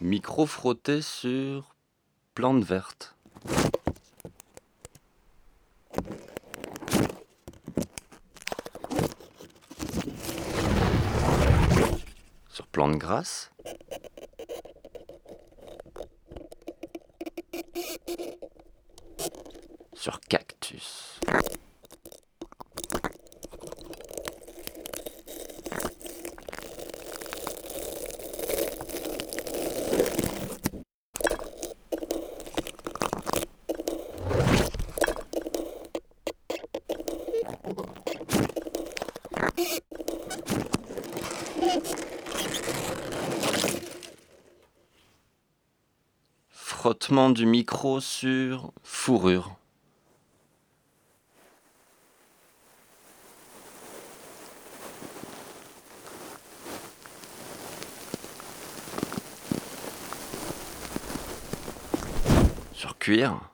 Micro frotté sur plante verte. Sur plante grasse. Sur cactus. Frottement du micro sur fourrure. Sur cuir.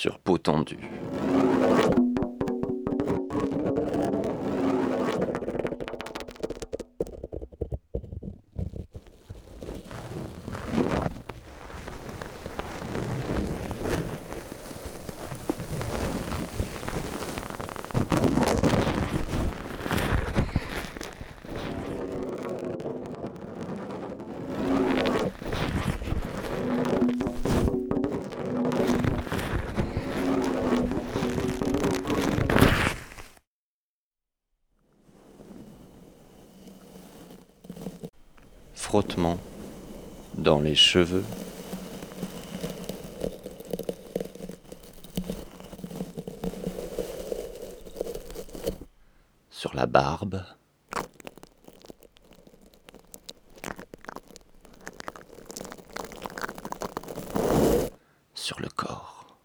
Sur peau tendue. frottement dans les cheveux. Sur la barbe. Sur le corps.